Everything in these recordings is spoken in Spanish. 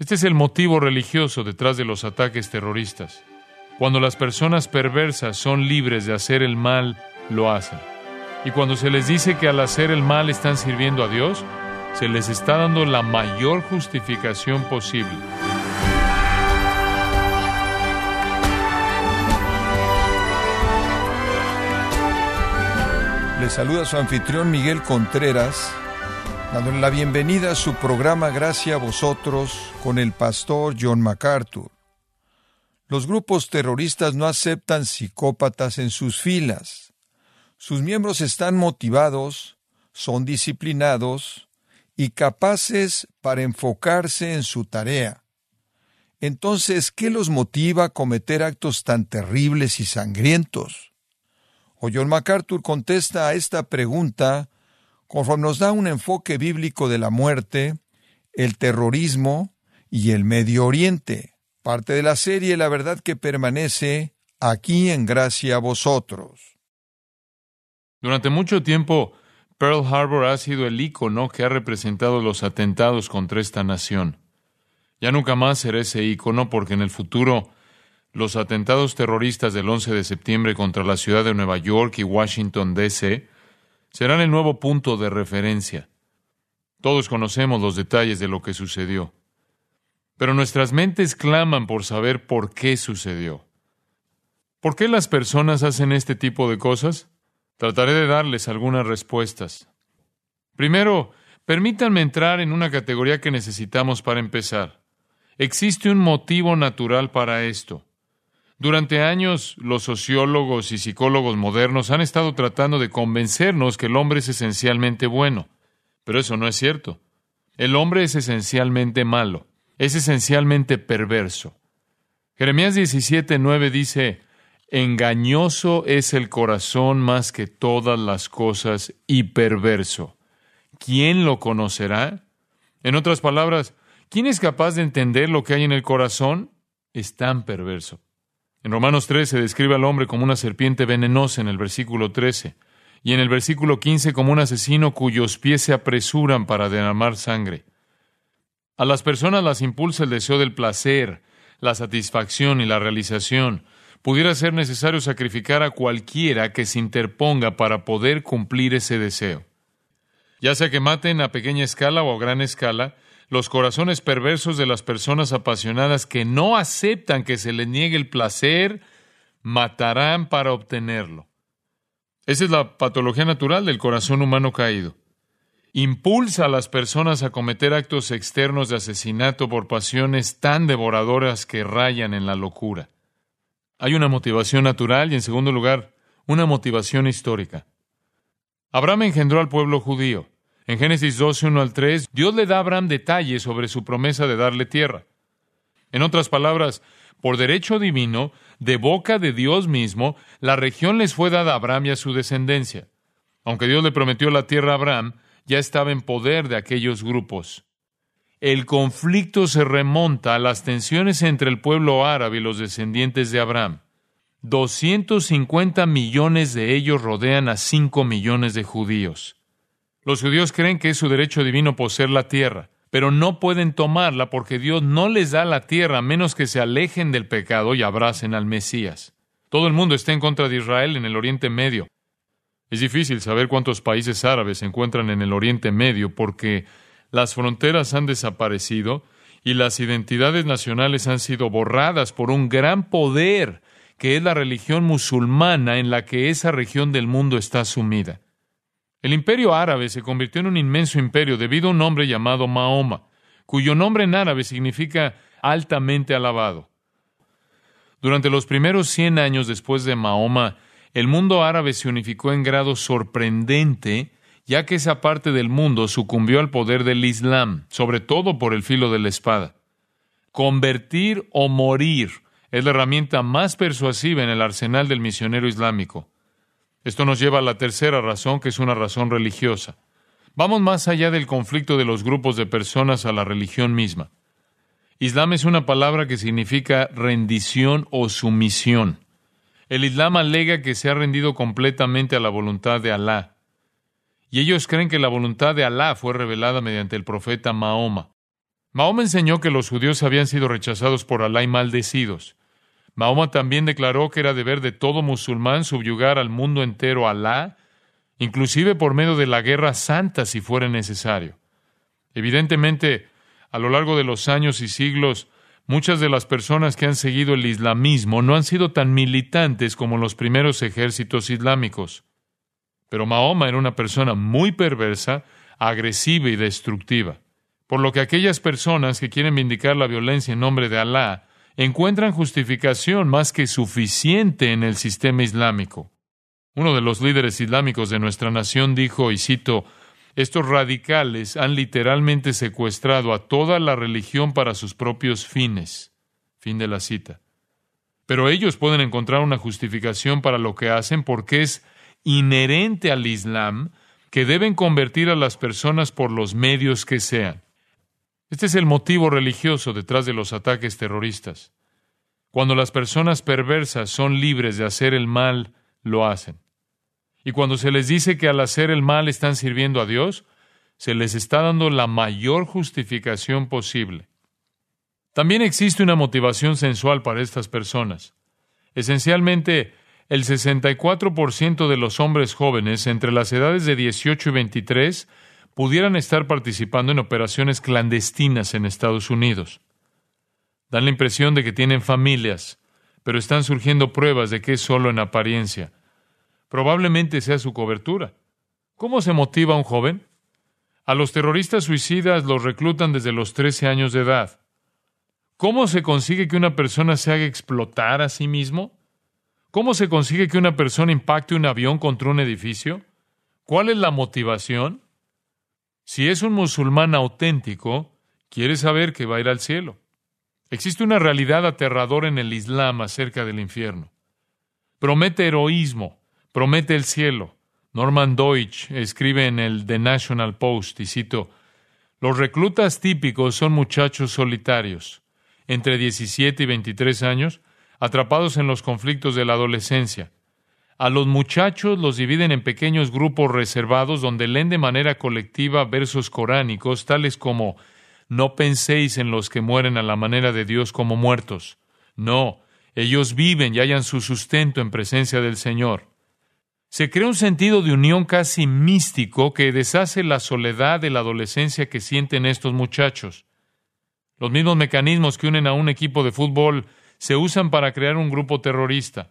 Este es el motivo religioso detrás de los ataques terroristas. Cuando las personas perversas son libres de hacer el mal, lo hacen. Y cuando se les dice que al hacer el mal están sirviendo a Dios, se les está dando la mayor justificación posible. Le saluda su anfitrión Miguel Contreras, dándole la bienvenida a su programa Gracias a vosotros con el pastor John MacArthur. Los grupos terroristas no aceptan psicópatas en sus filas. Sus miembros están motivados, son disciplinados y capaces para enfocarse en su tarea. Entonces, ¿qué los motiva a cometer actos tan terribles y sangrientos? O John MacArthur contesta a esta pregunta conforme nos da un enfoque bíblico de la muerte, el terrorismo y el Medio Oriente. Parte de la serie La verdad que permanece aquí en gracia a vosotros. Durante mucho tiempo, Pearl Harbor ha sido el ícono que ha representado los atentados contra esta nación. Ya nunca más será ese ícono porque en el futuro los atentados terroristas del 11 de septiembre contra la ciudad de Nueva York y Washington, D.C. serán el nuevo punto de referencia. Todos conocemos los detalles de lo que sucedió. Pero nuestras mentes claman por saber por qué sucedió. ¿Por qué las personas hacen este tipo de cosas? Trataré de darles algunas respuestas. Primero, permítanme entrar en una categoría que necesitamos para empezar. Existe un motivo natural para esto. Durante años, los sociólogos y psicólogos modernos han estado tratando de convencernos que el hombre es esencialmente bueno, pero eso no es cierto. El hombre es esencialmente malo, es esencialmente perverso. Jeremías 17:9 dice, Engañoso es el corazón más que todas las cosas y perverso. ¿Quién lo conocerá? En otras palabras, ¿quién es capaz de entender lo que hay en el corazón? Es tan perverso. En Romanos 13 se describe al hombre como una serpiente venenosa en el versículo 13 y en el versículo 15 como un asesino cuyos pies se apresuran para derramar sangre. A las personas las impulsa el deseo del placer, la satisfacción y la realización. Pudiera ser necesario sacrificar a cualquiera que se interponga para poder cumplir ese deseo. Ya sea que maten a pequeña escala o a gran escala, los corazones perversos de las personas apasionadas que no aceptan que se les niegue el placer, matarán para obtenerlo. Esa es la patología natural del corazón humano caído. Impulsa a las personas a cometer actos externos de asesinato por pasiones tan devoradoras que rayan en la locura. Hay una motivación natural y, en segundo lugar, una motivación histórica. Abraham engendró al pueblo judío. En Génesis 12, 1 al 3, Dios le da a Abraham detalles sobre su promesa de darle tierra. En otras palabras, por derecho divino, de boca de Dios mismo, la región les fue dada a Abraham y a su descendencia. Aunque Dios le prometió la tierra a Abraham, ya estaba en poder de aquellos grupos. El conflicto se remonta a las tensiones entre el pueblo árabe y los descendientes de Abraham. 250 millones de ellos rodean a 5 millones de judíos. Los judíos creen que es su derecho divino poseer la tierra, pero no pueden tomarla porque Dios no les da la tierra a menos que se alejen del pecado y abracen al Mesías. Todo el mundo está en contra de Israel en el Oriente Medio. Es difícil saber cuántos países árabes se encuentran en el Oriente Medio porque las fronteras han desaparecido y las identidades nacionales han sido borradas por un gran poder que es la religión musulmana en la que esa región del mundo está sumida. El imperio árabe se convirtió en un inmenso imperio debido a un hombre llamado Mahoma, cuyo nombre en árabe significa altamente alabado. Durante los primeros 100 años después de Mahoma, el mundo árabe se unificó en grado sorprendente, ya que esa parte del mundo sucumbió al poder del Islam, sobre todo por el filo de la espada. Convertir o morir es la herramienta más persuasiva en el arsenal del misionero islámico. Esto nos lleva a la tercera razón, que es una razón religiosa. Vamos más allá del conflicto de los grupos de personas a la religión misma. Islam es una palabra que significa rendición o sumisión. El Islam alega que se ha rendido completamente a la voluntad de Alá. Y ellos creen que la voluntad de Alá fue revelada mediante el profeta Mahoma. Mahoma enseñó que los judíos habían sido rechazados por Alá y maldecidos. Mahoma también declaró que era deber de todo musulmán subyugar al mundo entero a Alá, inclusive por medio de la guerra santa si fuera necesario. Evidentemente, a lo largo de los años y siglos, muchas de las personas que han seguido el islamismo no han sido tan militantes como los primeros ejércitos islámicos. Pero Mahoma era una persona muy perversa, agresiva y destructiva. Por lo que aquellas personas que quieren vindicar la violencia en nombre de Alá encuentran justificación más que suficiente en el sistema islámico. Uno de los líderes islámicos de nuestra nación dijo, y cito, estos radicales han literalmente secuestrado a toda la religión para sus propios fines. Fin de la cita. Pero ellos pueden encontrar una justificación para lo que hacen porque es inherente al Islam que deben convertir a las personas por los medios que sean. Este es el motivo religioso detrás de los ataques terroristas. Cuando las personas perversas son libres de hacer el mal, lo hacen. Y cuando se les dice que al hacer el mal están sirviendo a Dios, se les está dando la mayor justificación posible. También existe una motivación sensual para estas personas. Esencialmente, el 64% de los hombres jóvenes entre las edades de 18 y 23 pudieran estar participando en operaciones clandestinas en Estados Unidos. Dan la impresión de que tienen familias, pero están surgiendo pruebas de que es solo en apariencia. Probablemente sea su cobertura. ¿Cómo se motiva un joven? A los terroristas suicidas los reclutan desde los 13 años de edad. ¿Cómo se consigue que una persona se haga explotar a sí mismo? ¿Cómo se consigue que una persona impacte un avión contra un edificio? ¿Cuál es la motivación? Si es un musulmán auténtico, quiere saber que va a ir al cielo. Existe una realidad aterradora en el Islam acerca del infierno. Promete heroísmo, promete el cielo. Norman Deutsch escribe en el The National Post, y cito, Los reclutas típicos son muchachos solitarios, entre 17 y 23 años, atrapados en los conflictos de la adolescencia. A los muchachos los dividen en pequeños grupos reservados donde leen de manera colectiva versos coránicos tales como No penséis en los que mueren a la manera de Dios como muertos. No, ellos viven y hallan su sustento en presencia del Señor. Se crea un sentido de unión casi místico que deshace la soledad de la adolescencia que sienten estos muchachos. Los mismos mecanismos que unen a un equipo de fútbol se usan para crear un grupo terrorista.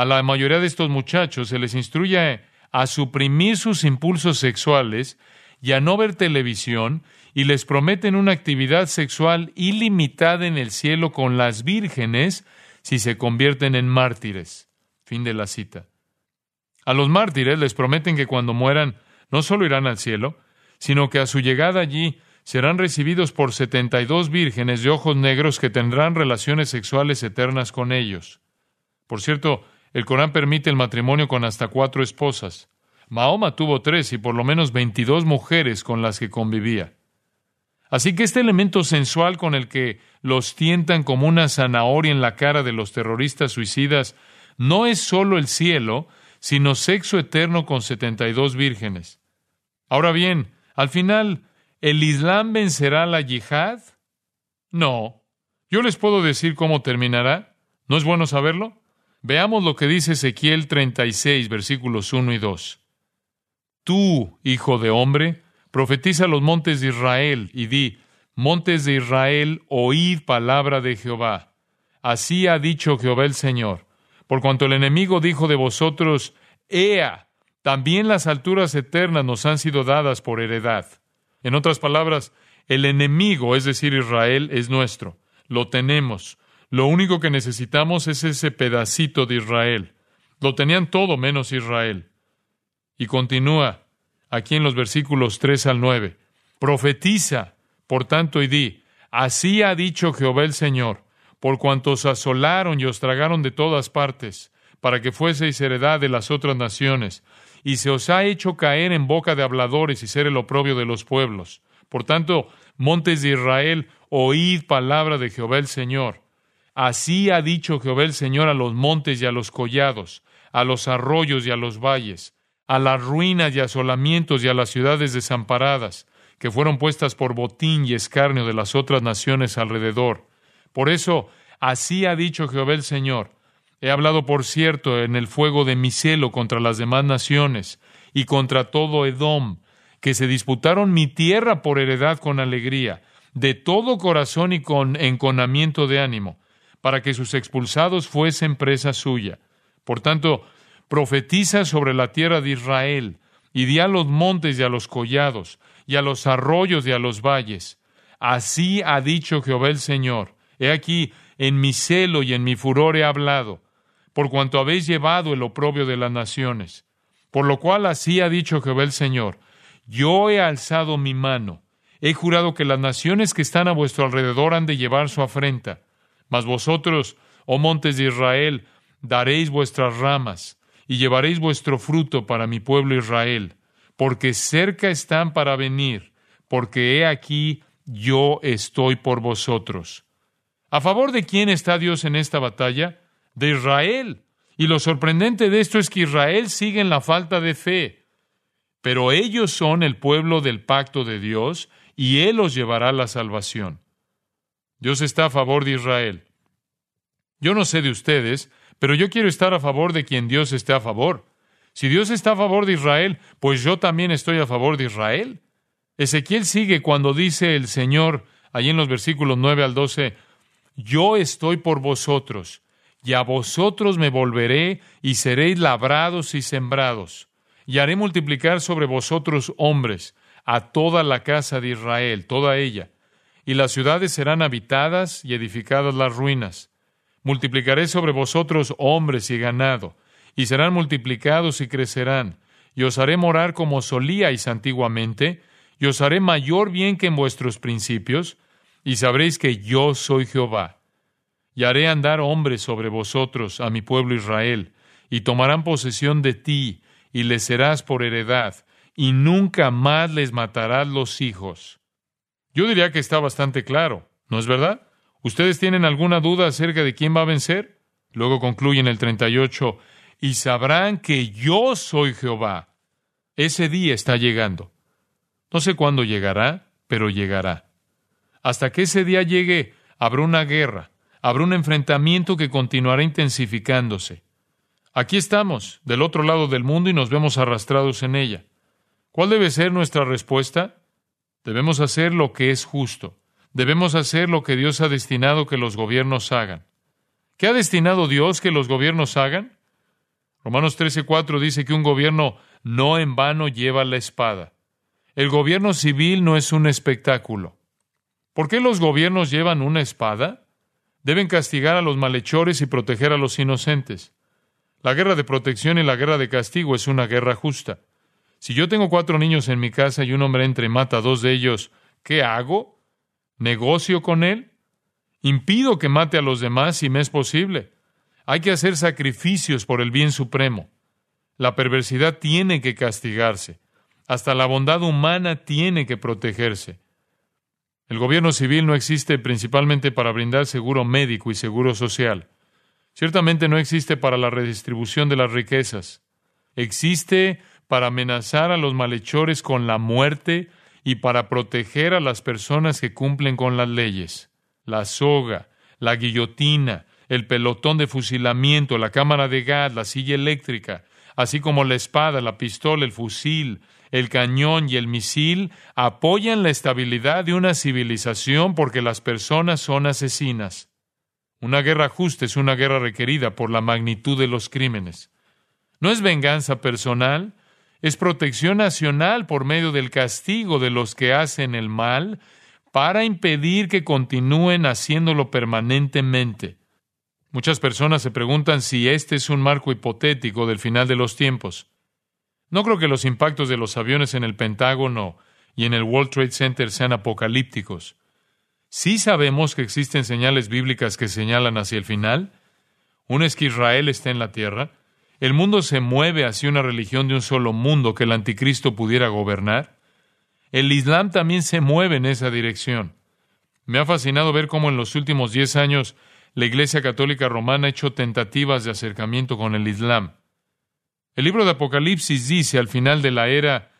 A la mayoría de estos muchachos se les instruye a suprimir sus impulsos sexuales y a no ver televisión y les prometen una actividad sexual ilimitada en el cielo con las vírgenes si se convierten en mártires. Fin de la cita. A los mártires les prometen que cuando mueran no solo irán al cielo, sino que a su llegada allí serán recibidos por setenta y dos vírgenes de ojos negros que tendrán relaciones sexuales eternas con ellos. Por cierto, el Corán permite el matrimonio con hasta cuatro esposas. Mahoma tuvo tres y por lo menos veintidós mujeres con las que convivía. Así que este elemento sensual con el que los tientan como una zanahoria en la cara de los terroristas suicidas no es solo el cielo, sino sexo eterno con setenta y dos vírgenes. Ahora bien, al final, ¿El Islam vencerá la yihad? No. Yo les puedo decir cómo terminará. ¿No es bueno saberlo? Veamos lo que dice Ezequiel 36, versículos 1 y 2. Tú, hijo de hombre, profetiza los montes de Israel y di, montes de Israel, oíd palabra de Jehová. Así ha dicho Jehová el Señor. Por cuanto el enemigo dijo de vosotros, Ea, también las alturas eternas nos han sido dadas por heredad. En otras palabras, el enemigo, es decir, Israel, es nuestro. Lo tenemos. Lo único que necesitamos es ese pedacito de Israel. Lo tenían todo menos Israel. Y continúa aquí en los versículos 3 al 9. Profetiza, por tanto, y di, así ha dicho Jehová el Señor, por cuanto os asolaron y os tragaron de todas partes, para que fueseis heredad de las otras naciones, y se os ha hecho caer en boca de habladores y ser el oprobio de los pueblos. Por tanto, montes de Israel, oíd palabra de Jehová el Señor. Así ha dicho Jehová el Señor a los montes y a los collados, a los arroyos y a los valles, a las ruinas y asolamientos y a las ciudades desamparadas, que fueron puestas por botín y escarnio de las otras naciones alrededor. Por eso, así ha dicho Jehová el Señor. He hablado, por cierto, en el fuego de mi celo contra las demás naciones y contra todo Edom, que se disputaron mi tierra por heredad con alegría, de todo corazón y con enconamiento de ánimo, para que sus expulsados fuesen presa suya. Por tanto, profetiza sobre la tierra de Israel, y di a los montes y a los collados, y a los arroyos y a los valles. Así ha dicho Jehová el Señor. He aquí, en mi celo y en mi furor he hablado, por cuanto habéis llevado el oprobio de las naciones. Por lo cual así ha dicho Jehová el Señor. Yo he alzado mi mano, he jurado que las naciones que están a vuestro alrededor han de llevar su afrenta. Mas vosotros, oh montes de Israel, daréis vuestras ramas, y llevaréis vuestro fruto para mi pueblo Israel, porque cerca están para venir, porque he aquí yo estoy por vosotros. ¿A favor de quién está Dios en esta batalla? De Israel. Y lo sorprendente de esto es que Israel sigue en la falta de fe. Pero ellos son el pueblo del pacto de Dios y Él los llevará a la salvación. Dios está a favor de Israel. Yo no sé de ustedes, pero yo quiero estar a favor de quien Dios esté a favor. Si Dios está a favor de Israel, pues yo también estoy a favor de Israel. Ezequiel sigue cuando dice el Señor, allí en los versículos 9 al 12, Yo estoy por vosotros, y a vosotros me volveré, y seréis labrados y sembrados, y haré multiplicar sobre vosotros hombres, a toda la casa de Israel, toda ella, y las ciudades serán habitadas y edificadas las ruinas Multiplicaré sobre vosotros hombres y ganado, y serán multiplicados y crecerán, y os haré morar como solíais antiguamente, y os haré mayor bien que en vuestros principios, y sabréis que yo soy Jehová. Y haré andar hombres sobre vosotros, a mi pueblo Israel, y tomarán posesión de ti, y les serás por heredad, y nunca más les matarás los hijos. Yo diría que está bastante claro, ¿no es verdad? ¿Ustedes tienen alguna duda acerca de quién va a vencer? Luego concluye en el 38, y sabrán que yo soy Jehová. Ese día está llegando. No sé cuándo llegará, pero llegará. Hasta que ese día llegue, habrá una guerra, habrá un enfrentamiento que continuará intensificándose. Aquí estamos, del otro lado del mundo, y nos vemos arrastrados en ella. ¿Cuál debe ser nuestra respuesta? Debemos hacer lo que es justo. Debemos hacer lo que Dios ha destinado que los gobiernos hagan. ¿Qué ha destinado Dios que los gobiernos hagan? Romanos 13:4 dice que un gobierno no en vano lleva la espada. El gobierno civil no es un espectáculo. ¿Por qué los gobiernos llevan una espada? Deben castigar a los malhechores y proteger a los inocentes. La guerra de protección y la guerra de castigo es una guerra justa. Si yo tengo cuatro niños en mi casa y un hombre entre y mata a dos de ellos, ¿qué hago? ¿Negocio con él? Impido que mate a los demás si me es posible. Hay que hacer sacrificios por el bien supremo. La perversidad tiene que castigarse. Hasta la bondad humana tiene que protegerse. El gobierno civil no existe principalmente para brindar seguro médico y seguro social. Ciertamente no existe para la redistribución de las riquezas. Existe para amenazar a los malhechores con la muerte y para proteger a las personas que cumplen con las leyes. La soga, la guillotina, el pelotón de fusilamiento, la cámara de gas, la silla eléctrica, así como la espada, la pistola, el fusil, el cañón y el misil, apoyan la estabilidad de una civilización porque las personas son asesinas. Una guerra justa es una guerra requerida por la magnitud de los crímenes. No es venganza personal, es protección nacional por medio del castigo de los que hacen el mal para impedir que continúen haciéndolo permanentemente. Muchas personas se preguntan si este es un marco hipotético del final de los tiempos. No creo que los impactos de los aviones en el Pentágono y en el World Trade Center sean apocalípticos. Sí sabemos que existen señales bíblicas que señalan hacia el final. Una es que Israel está en la tierra, el mundo se mueve hacia una religión de un solo mundo que el anticristo pudiera gobernar. El Islam también se mueve en esa dirección. Me ha fascinado ver cómo en los últimos diez años la Iglesia Católica Romana ha hecho tentativas de acercamiento con el Islam. El libro de Apocalipsis dice al final de la era,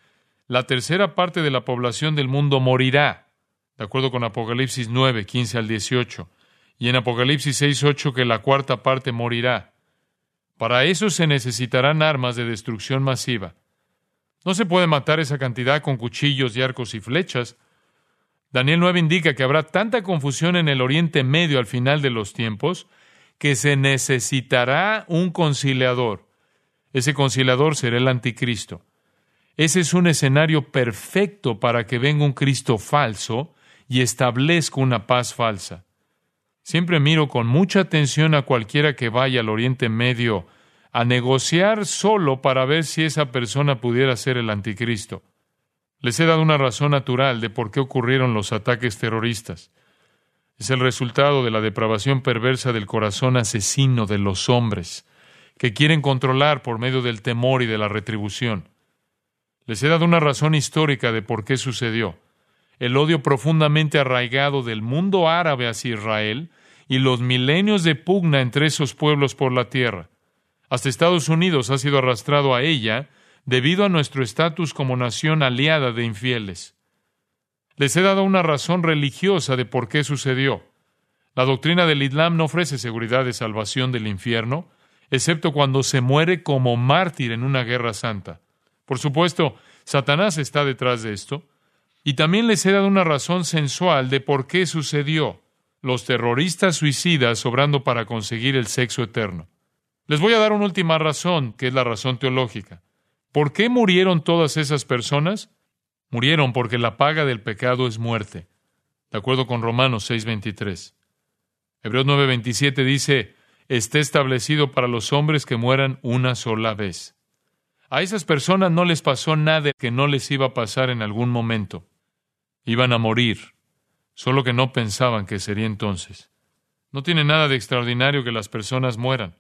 la tercera parte de la población del mundo morirá, de acuerdo con Apocalipsis 9, 15 al 18, y en Apocalipsis 6, 8 que la cuarta parte morirá. Para eso se necesitarán armas de destrucción masiva. No se puede matar esa cantidad con cuchillos y arcos y flechas. Daniel 9 indica que habrá tanta confusión en el Oriente Medio al final de los tiempos que se necesitará un conciliador. Ese conciliador será el anticristo. Ese es un escenario perfecto para que venga un Cristo falso y establezca una paz falsa. Siempre miro con mucha atención a cualquiera que vaya al Oriente Medio a negociar solo para ver si esa persona pudiera ser el anticristo. Les he dado una razón natural de por qué ocurrieron los ataques terroristas. Es el resultado de la depravación perversa del corazón asesino de los hombres, que quieren controlar por medio del temor y de la retribución. Les he dado una razón histórica de por qué sucedió. El odio profundamente arraigado del mundo árabe hacia Israel y los milenios de pugna entre esos pueblos por la tierra. Hasta Estados Unidos ha sido arrastrado a ella debido a nuestro estatus como nación aliada de infieles. Les he dado una razón religiosa de por qué sucedió. La doctrina del Islam no ofrece seguridad de salvación del infierno, excepto cuando se muere como mártir en una guerra santa. Por supuesto, Satanás está detrás de esto. Y también les he dado una razón sensual de por qué sucedió. Los terroristas suicidas obrando para conseguir el sexo eterno. Les voy a dar una última razón, que es la razón teológica. ¿Por qué murieron todas esas personas? Murieron porque la paga del pecado es muerte, de acuerdo con Romanos 6:23. Hebreos 9:27 dice, esté establecido para los hombres que mueran una sola vez. A esas personas no les pasó nada que no les iba a pasar en algún momento. Iban a morir, solo que no pensaban que sería entonces. No tiene nada de extraordinario que las personas mueran.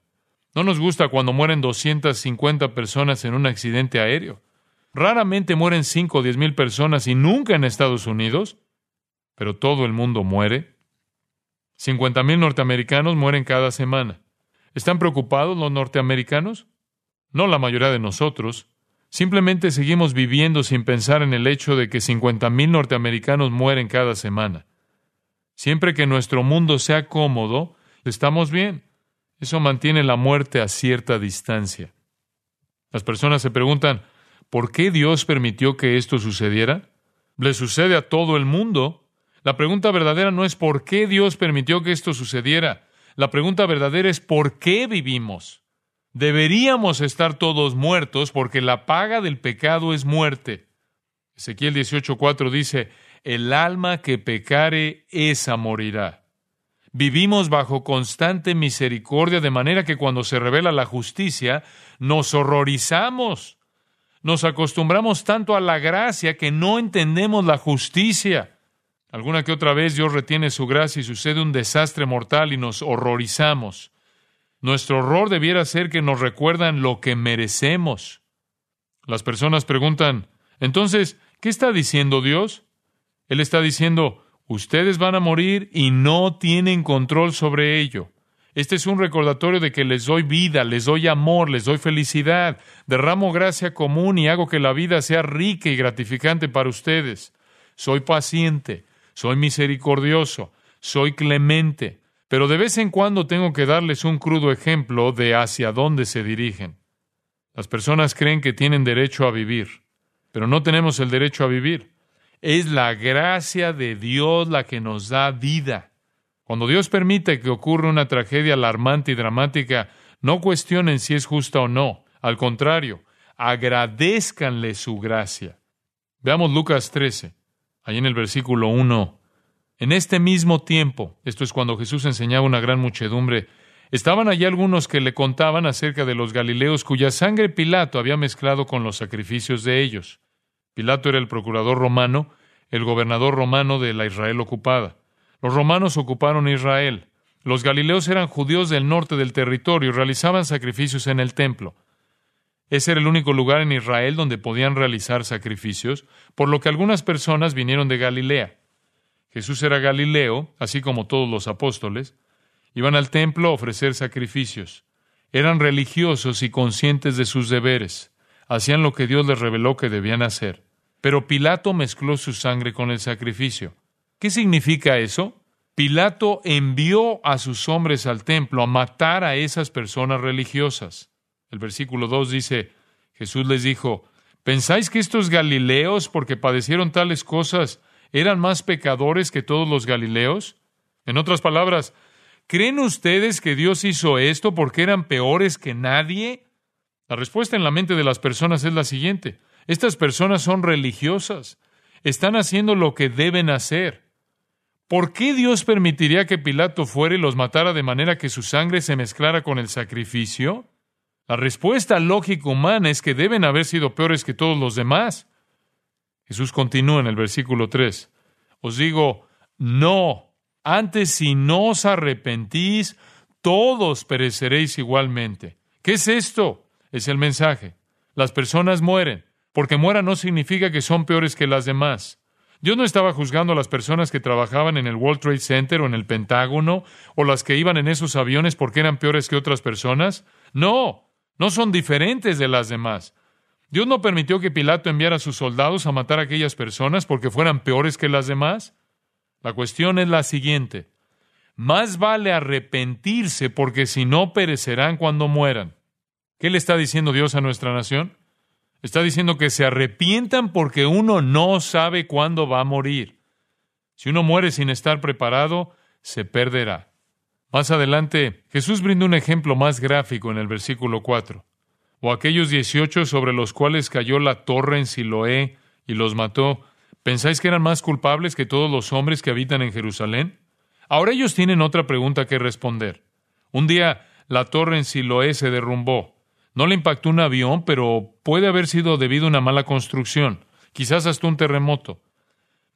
No nos gusta cuando mueren 250 personas en un accidente aéreo. Raramente mueren 5 o 10 mil personas y nunca en Estados Unidos, pero todo el mundo muere. 50 mil norteamericanos mueren cada semana. ¿Están preocupados los norteamericanos? No la mayoría de nosotros. Simplemente seguimos viviendo sin pensar en el hecho de que 50 mil norteamericanos mueren cada semana. Siempre que nuestro mundo sea cómodo, estamos bien. Eso mantiene la muerte a cierta distancia. Las personas se preguntan, ¿por qué Dios permitió que esto sucediera? Le sucede a todo el mundo. La pregunta verdadera no es por qué Dios permitió que esto sucediera. La pregunta verdadera es por qué vivimos. Deberíamos estar todos muertos porque la paga del pecado es muerte. Ezequiel 18:4 dice, el alma que pecare, esa morirá. Vivimos bajo constante misericordia, de manera que cuando se revela la justicia, nos horrorizamos. Nos acostumbramos tanto a la gracia que no entendemos la justicia. Alguna que otra vez Dios retiene su gracia y sucede un desastre mortal y nos horrorizamos. Nuestro horror debiera ser que nos recuerdan lo que merecemos. Las personas preguntan, entonces, ¿qué está diciendo Dios? Él está diciendo, Ustedes van a morir y no tienen control sobre ello. Este es un recordatorio de que les doy vida, les doy amor, les doy felicidad, derramo gracia común y hago que la vida sea rica y gratificante para ustedes. Soy paciente, soy misericordioso, soy clemente, pero de vez en cuando tengo que darles un crudo ejemplo de hacia dónde se dirigen. Las personas creen que tienen derecho a vivir, pero no tenemos el derecho a vivir. Es la gracia de Dios la que nos da vida. Cuando Dios permite que ocurra una tragedia alarmante y dramática, no cuestionen si es justa o no. Al contrario, agradezcanle su gracia. Veamos Lucas 13, ahí en el versículo 1. En este mismo tiempo, esto es cuando Jesús enseñaba una gran muchedumbre, estaban allí algunos que le contaban acerca de los Galileos cuya sangre Pilato había mezclado con los sacrificios de ellos. Pilato era el procurador romano, el gobernador romano de la Israel ocupada. Los romanos ocuparon Israel. Los galileos eran judíos del norte del territorio y realizaban sacrificios en el templo. Ese era el único lugar en Israel donde podían realizar sacrificios, por lo que algunas personas vinieron de Galilea. Jesús era galileo, así como todos los apóstoles. Iban al templo a ofrecer sacrificios. Eran religiosos y conscientes de sus deberes hacían lo que Dios les reveló que debían hacer. pero Pilato mezcló su sangre con el sacrificio. ¿Qué significa eso? Pilato envió a sus hombres al templo a matar a esas personas religiosas. El versículo 2 dice, Jesús les dijo, ¿pensáis que estos galileos, porque padecieron tales cosas, eran más pecadores que todos los galileos? En otras palabras, ¿creen ustedes que Dios hizo esto porque eran peores que nadie? La respuesta en la mente de las personas es la siguiente. Estas personas son religiosas. Están haciendo lo que deben hacer. ¿Por qué Dios permitiría que Pilato fuera y los matara de manera que su sangre se mezclara con el sacrificio? La respuesta lógica humana es que deben haber sido peores que todos los demás. Jesús continúa en el versículo 3. Os digo, no, antes si no os arrepentís, todos pereceréis igualmente. ¿Qué es esto? Es el mensaje. Las personas mueren. Porque mueran no significa que son peores que las demás. Dios no estaba juzgando a las personas que trabajaban en el World Trade Center o en el Pentágono o las que iban en esos aviones porque eran peores que otras personas. No, no son diferentes de las demás. Dios no permitió que Pilato enviara a sus soldados a matar a aquellas personas porque fueran peores que las demás. La cuestión es la siguiente. Más vale arrepentirse porque si no perecerán cuando mueran. ¿Qué le está diciendo Dios a nuestra nación? Está diciendo que se arrepientan porque uno no sabe cuándo va a morir. Si uno muere sin estar preparado, se perderá. Más adelante, Jesús brinda un ejemplo más gráfico en el versículo 4. O aquellos dieciocho sobre los cuales cayó la torre en Siloé y los mató, ¿pensáis que eran más culpables que todos los hombres que habitan en Jerusalén? Ahora ellos tienen otra pregunta que responder. Un día la torre en Siloé se derrumbó. No le impactó un avión, pero puede haber sido debido a una mala construcción, quizás hasta un terremoto.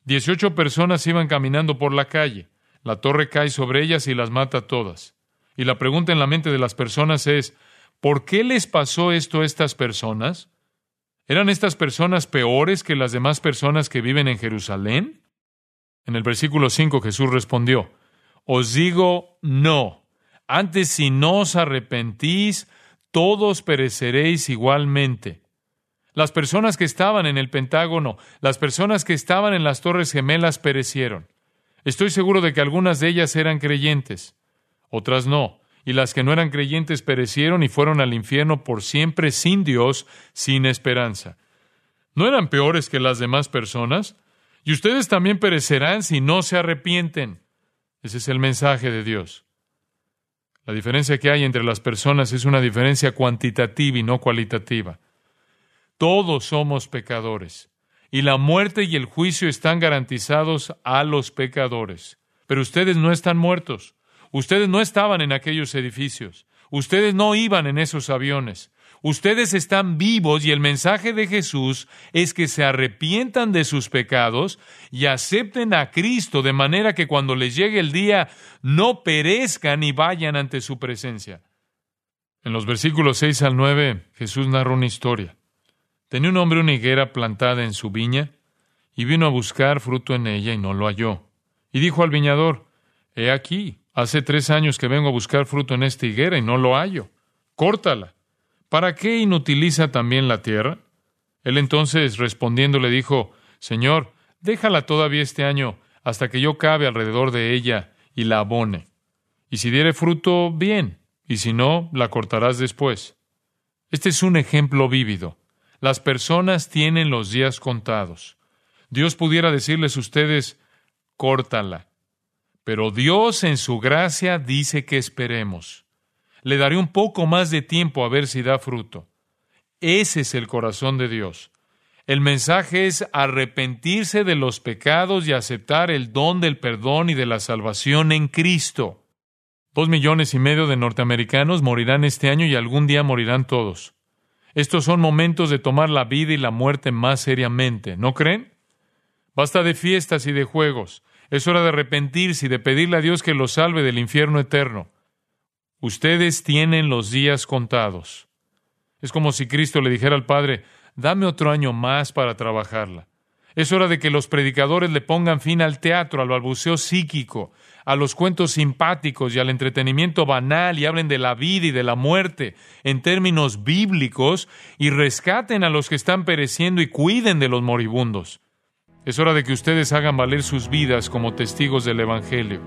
Dieciocho personas iban caminando por la calle. La torre cae sobre ellas y las mata todas. Y la pregunta en la mente de las personas es, ¿por qué les pasó esto a estas personas? ¿Eran estas personas peores que las demás personas que viven en Jerusalén? En el versículo 5 Jesús respondió, Os digo no. Antes si no os arrepentís, todos pereceréis igualmente. Las personas que estaban en el Pentágono, las personas que estaban en las Torres Gemelas perecieron. Estoy seguro de que algunas de ellas eran creyentes, otras no, y las que no eran creyentes perecieron y fueron al infierno por siempre sin Dios, sin esperanza. ¿No eran peores que las demás personas? Y ustedes también perecerán si no se arrepienten. Ese es el mensaje de Dios. La diferencia que hay entre las personas es una diferencia cuantitativa y no cualitativa. Todos somos pecadores y la muerte y el juicio están garantizados a los pecadores. Pero ustedes no están muertos. Ustedes no estaban en aquellos edificios. Ustedes no iban en esos aviones. Ustedes están vivos y el mensaje de Jesús es que se arrepientan de sus pecados y acepten a Cristo de manera que cuando les llegue el día no perezcan y vayan ante su presencia. En los versículos 6 al 9 Jesús narra una historia. Tenía un hombre una higuera plantada en su viña y vino a buscar fruto en ella y no lo halló. Y dijo al viñador, He aquí, hace tres años que vengo a buscar fruto en esta higuera y no lo hallo. Córtala ¿Para qué inutiliza también la tierra? Él entonces respondiendo le dijo, Señor, déjala todavía este año hasta que yo cabe alrededor de ella y la abone. Y si diere fruto, bien, y si no, la cortarás después. Este es un ejemplo vívido. Las personas tienen los días contados. Dios pudiera decirles a ustedes, córtala. Pero Dios en su gracia dice que esperemos le daré un poco más de tiempo a ver si da fruto. Ese es el corazón de Dios. El mensaje es arrepentirse de los pecados y aceptar el don del perdón y de la salvación en Cristo. Dos millones y medio de norteamericanos morirán este año y algún día morirán todos. Estos son momentos de tomar la vida y la muerte más seriamente, ¿no creen? Basta de fiestas y de juegos. Es hora de arrepentirse y de pedirle a Dios que los salve del infierno eterno. Ustedes tienen los días contados. Es como si Cristo le dijera al Padre, dame otro año más para trabajarla. Es hora de que los predicadores le pongan fin al teatro, al balbuceo psíquico, a los cuentos simpáticos y al entretenimiento banal y hablen de la vida y de la muerte en términos bíblicos y rescaten a los que están pereciendo y cuiden de los moribundos. Es hora de que ustedes hagan valer sus vidas como testigos del Evangelio.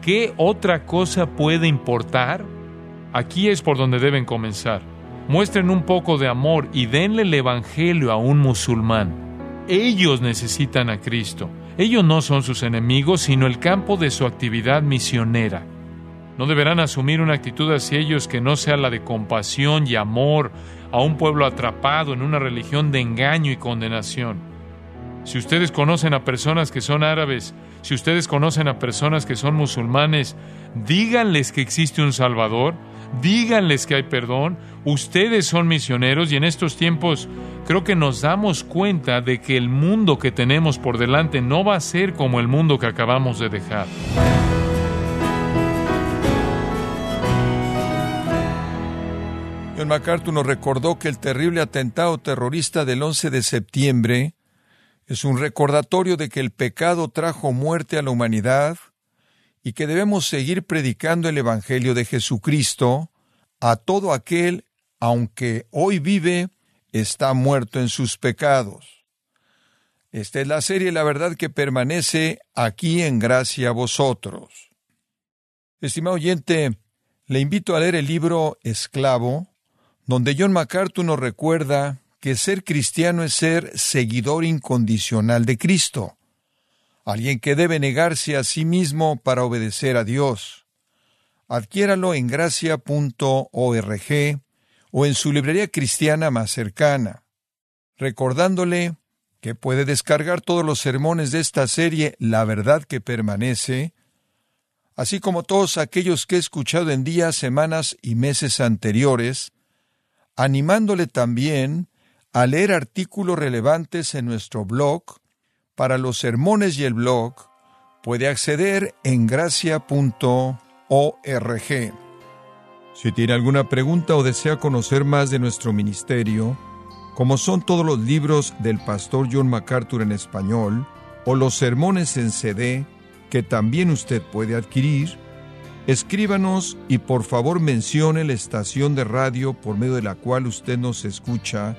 ¿Qué otra cosa puede importar? Aquí es por donde deben comenzar. Muestren un poco de amor y denle el Evangelio a un musulmán. Ellos necesitan a Cristo. Ellos no son sus enemigos, sino el campo de su actividad misionera. No deberán asumir una actitud hacia ellos que no sea la de compasión y amor a un pueblo atrapado en una religión de engaño y condenación. Si ustedes conocen a personas que son árabes, si ustedes conocen a personas que son musulmanes, díganles que existe un Salvador, díganles que hay perdón, ustedes son misioneros y en estos tiempos creo que nos damos cuenta de que el mundo que tenemos por delante no va a ser como el mundo que acabamos de dejar. John MacArthur nos recordó que el terrible atentado terrorista del 11 de septiembre es un recordatorio de que el pecado trajo muerte a la humanidad y que debemos seguir predicando el Evangelio de Jesucristo a todo aquel, aunque hoy vive, está muerto en sus pecados. Esta es la serie La verdad que permanece aquí en gracia a vosotros. Estimado oyente, le invito a leer el libro Esclavo, donde John MacArthur nos recuerda que ser cristiano es ser seguidor incondicional de Cristo, alguien que debe negarse a sí mismo para obedecer a Dios. Adquiéralo en gracia.org o en su librería cristiana más cercana, recordándole que puede descargar todos los sermones de esta serie La verdad que permanece, así como todos aquellos que he escuchado en días, semanas y meses anteriores, animándole también a leer artículos relevantes en nuestro blog. Para los sermones y el blog, puede acceder en gracia.org. Si tiene alguna pregunta o desea conocer más de nuestro ministerio, como son todos los libros del pastor John MacArthur en español, o los sermones en CD, que también usted puede adquirir, escríbanos y por favor mencione la estación de radio por medio de la cual usted nos escucha